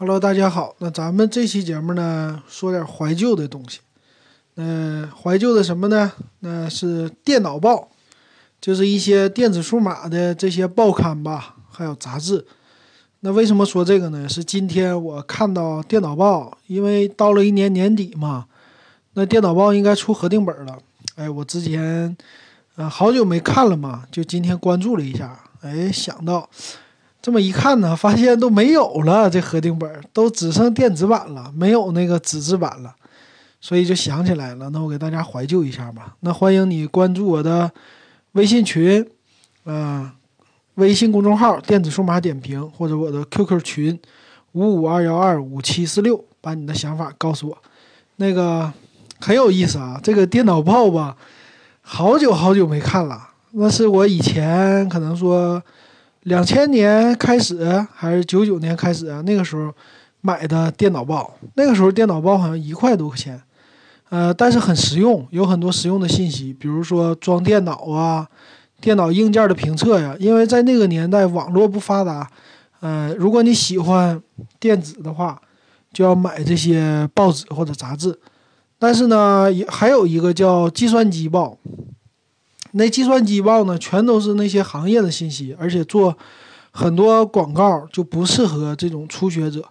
Hello，大家好。那咱们这期节目呢，说点怀旧的东西。那怀旧的什么呢？那是电脑报，就是一些电子数码的这些报刊吧，还有杂志。那为什么说这个呢？是今天我看到电脑报，因为到了一年年底嘛，那电脑报应该出核定本了。哎，我之前呃好久没看了嘛，就今天关注了一下。哎，想到。这么一看呢，发现都没有了，这合订本都只剩电子版了，没有那个纸质版了，所以就想起来了。那我给大家怀旧一下吧。那欢迎你关注我的微信群，啊，微信公众号“电子数码点评”或者我的 QQ 群五五二幺二五七四六，把你的想法告诉我。那个很有意思啊，这个电脑报吧，好久好久没看了。那是我以前可能说。两千年开始还是九九年开始啊？那个时候买的电脑报，那个时候电脑报好像一块多块钱，呃，但是很实用，有很多实用的信息，比如说装电脑啊、电脑硬件的评测呀。因为在那个年代网络不发达，呃，如果你喜欢电子的话，就要买这些报纸或者杂志。但是呢，也还有一个叫计算机报。那计算机报呢，全都是那些行业的信息，而且做很多广告就不适合这种初学者。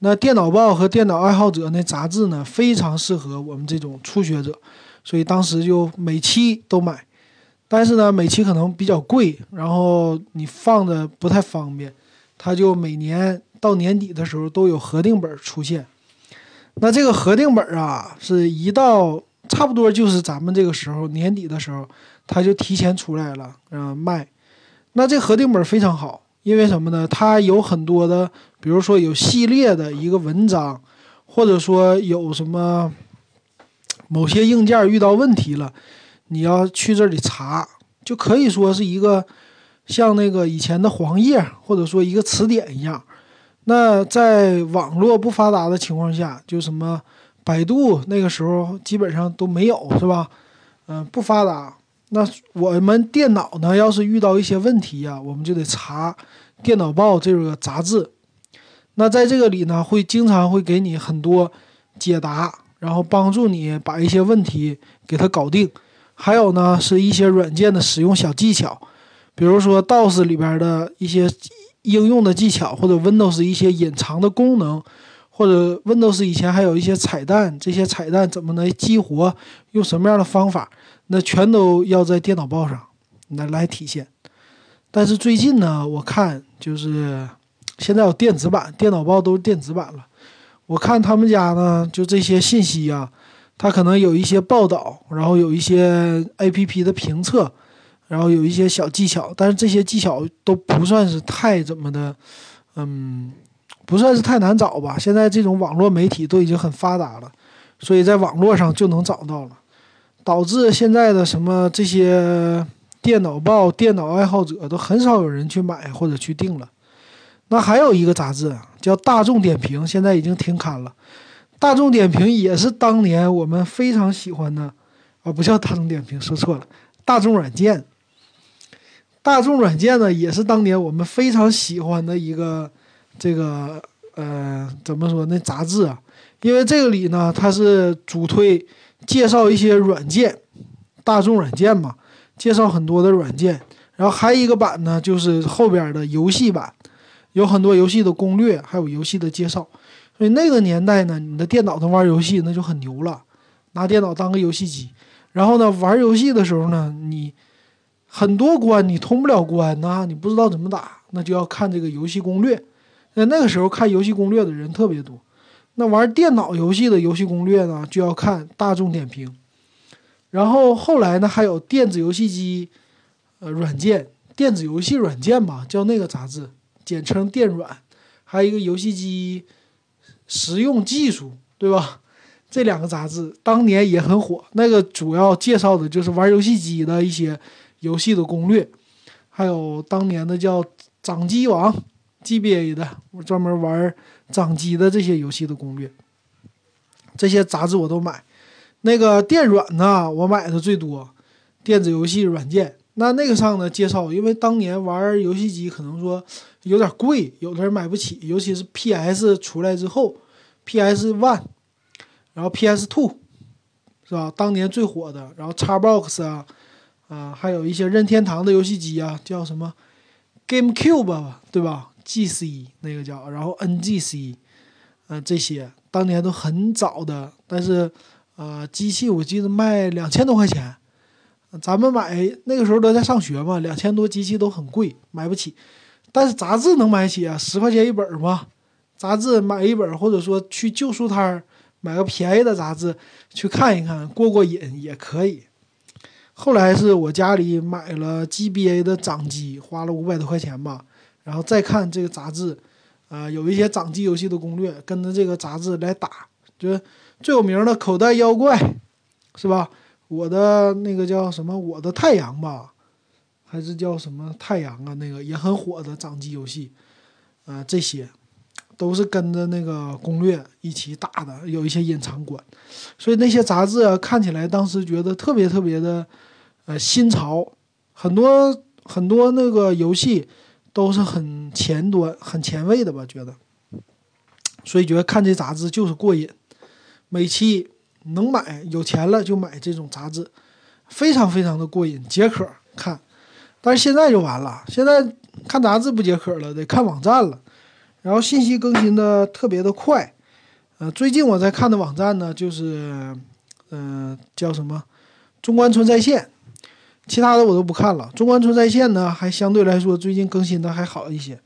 那电脑报和电脑爱好者那杂志呢，非常适合我们这种初学者，所以当时就每期都买。但是呢，每期可能比较贵，然后你放着不太方便。它就每年到年底的时候都有核定本出现。那这个核定本啊，是一到差不多就是咱们这个时候年底的时候。它就提前出来了，嗯，卖。那这核定本非常好，因为什么呢？它有很多的，比如说有系列的一个文章，或者说有什么某些硬件遇到问题了，你要去这里查，就可以说是一个像那个以前的黄页，或者说一个词典一样。那在网络不发达的情况下，就什么百度那个时候基本上都没有，是吧？嗯，不发达。那我们电脑呢？要是遇到一些问题呀，我们就得查《电脑报》这个杂志。那在这个里呢，会经常会给你很多解答，然后帮助你把一些问题给它搞定。还有呢，是一些软件的使用小技巧，比如说 DOS 里边的一些应用的技巧，或者 Windows 一些隐藏的功能，或者 Windows 以前还有一些彩蛋，这些彩蛋怎么能激活？用什么样的方法？那全都要在电脑报上来来体现，但是最近呢，我看就是现在有电子版电脑报都是电子版了。我看他们家呢，就这些信息啊，它可能有一些报道，然后有一些 A P P 的评测，然后有一些小技巧，但是这些技巧都不算是太怎么的，嗯，不算是太难找吧。现在这种网络媒体都已经很发达了，所以在网络上就能找到了。导致现在的什么这些电脑报、电脑爱好者都很少有人去买或者去订了。那还有一个杂志叫《大众点评》，现在已经停刊了。大众点评也是当年我们非常喜欢的，啊，不叫大众点评，说错了，大众软件。大众软件呢，也是当年我们非常喜欢的一个这个呃，怎么说那杂志啊？因为这个里呢，它是主推。介绍一些软件，大众软件嘛，介绍很多的软件。然后还有一个版呢，就是后边的游戏版，有很多游戏的攻略，还有游戏的介绍。所以那个年代呢，你的电脑能玩游戏那就很牛了，拿电脑当个游戏机。然后呢，玩游戏的时候呢，你很多关你通不了关呐，你不知道怎么打，那就要看这个游戏攻略。那那个时候看游戏攻略的人特别多。那玩电脑游戏的游戏攻略呢，就要看大众点评。然后后来呢，还有电子游戏机，呃，软件，电子游戏软件吧，叫那个杂志，简称电软。还有一个游戏机实用技术，对吧？这两个杂志当年也很火。那个主要介绍的就是玩游戏机的一些游戏的攻略，还有当年的叫掌机王 GBA 的，我专门玩。掌机的这些游戏的攻略，这些杂志我都买。那个电软呢，我买的最多。电子游戏软件，那那个上呢介绍，因为当年玩游戏机可能说有点贵，有的人买不起，尤其是 PS 出来之后，PS One，然后 PS Two，是吧？当年最火的，然后 Xbox 啊，啊，还有一些任天堂的游戏机啊，叫什么 GameCube 吧，对吧？GC 那个叫，然后 NGC，呃，这些当年都很早的，但是呃，机器我记得卖两千多块钱。咱们买那个时候都在上学嘛，两千多机器都很贵，买不起。但是杂志能买起啊，十块钱一本嘛。杂志买一本，或者说去旧书摊儿买个便宜的杂志去看一看，过过瘾也可以。后来是我家里买了 GBA 的掌机，花了五百多块钱吧，然后再看这个杂志，啊，有一些掌机游戏的攻略，跟着这个杂志来打，就是最有名的口袋妖怪，是吧？我的那个叫什么？我的太阳吧，还是叫什么太阳啊？那个也很火的掌机游戏，啊，这些都是跟着那个攻略一起打的，有一些隐藏关，所以那些杂志啊，看起来当时觉得特别特别的，呃，新潮，很多很多那个游戏都是很前端、很前卫的吧？觉得，所以觉得看这杂志就是过瘾，每期。能买有钱了就买这种杂志，非常非常的过瘾解渴看，但是现在就完了，现在看杂志不解渴了，得看网站了，然后信息更新的特别的快，呃，最近我在看的网站呢就是，嗯，叫什么中关村在线，其他的我都不看了，中关村在线呢还相对来说最近更新的还好一些，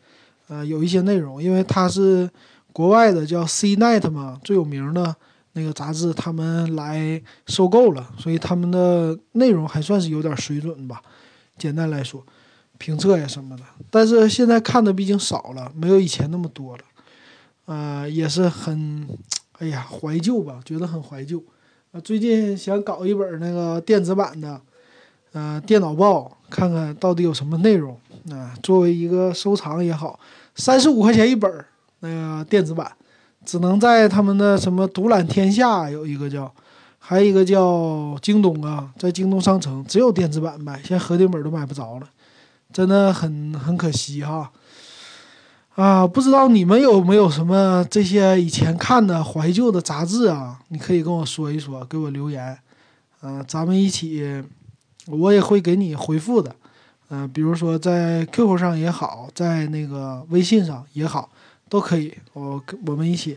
呃，有一些内容，因为它是国外的叫 CNET 嘛，最有名的。那个杂志他们来收购了，所以他们的内容还算是有点水准吧。简单来说，评测呀什么的。但是现在看的毕竟少了，没有以前那么多了。呃，也是很，哎呀，怀旧吧，觉得很怀旧。啊，最近想搞一本那个电子版的，呃，电脑报，看看到底有什么内容。啊，作为一个收藏也好，三十五块钱一本儿那个电子版。只能在他们的什么独揽天下有一个叫，还有一个叫京东啊，在京东商城只有电子版卖，现在合订本都买不着了，真的很很可惜哈。啊，不知道你们有没有什么这些以前看的怀旧的杂志啊？你可以跟我说一说，给我留言，啊，咱们一起，我也会给你回复的，嗯，比如说在 QQ 上也好，在那个微信上也好。都可以，我我们一起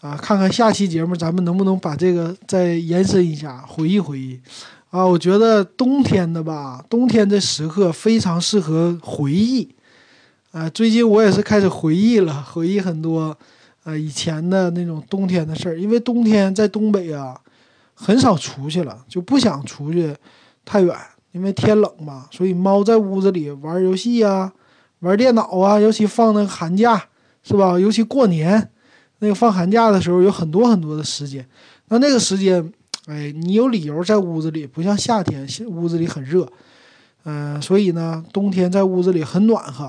啊，看看下期节目咱们能不能把这个再延伸一下，回忆回忆啊。我觉得冬天的吧，冬天的时刻非常适合回忆啊。最近我也是开始回忆了，回忆很多呃以前的那种冬天的事儿。因为冬天在东北啊，很少出去了，就不想出去太远，因为天冷嘛，所以猫在屋子里玩游戏呀，玩电脑啊，尤其放那个寒假。是吧？尤其过年，那个放寒假的时候，有很多很多的时间。那那个时间，哎，你有理由在屋子里，不像夏天，屋子里很热。嗯，所以呢，冬天在屋子里很暖和，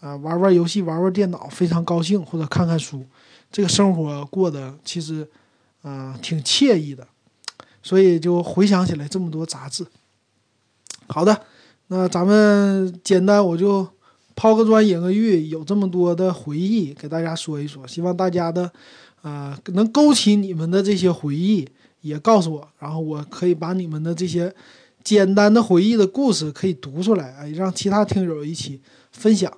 啊，玩玩游戏，玩玩电脑，非常高兴，或者看看书，这个生活过得其实，啊，挺惬意的。所以就回想起来这么多杂志。好的，那咱们简单我就。抛个砖引个玉，有这么多的回忆给大家说一说，希望大家的，呃，能勾起你们的这些回忆，也告诉我，然后我可以把你们的这些简单的回忆的故事可以读出来，哎，让其他听友一起分享。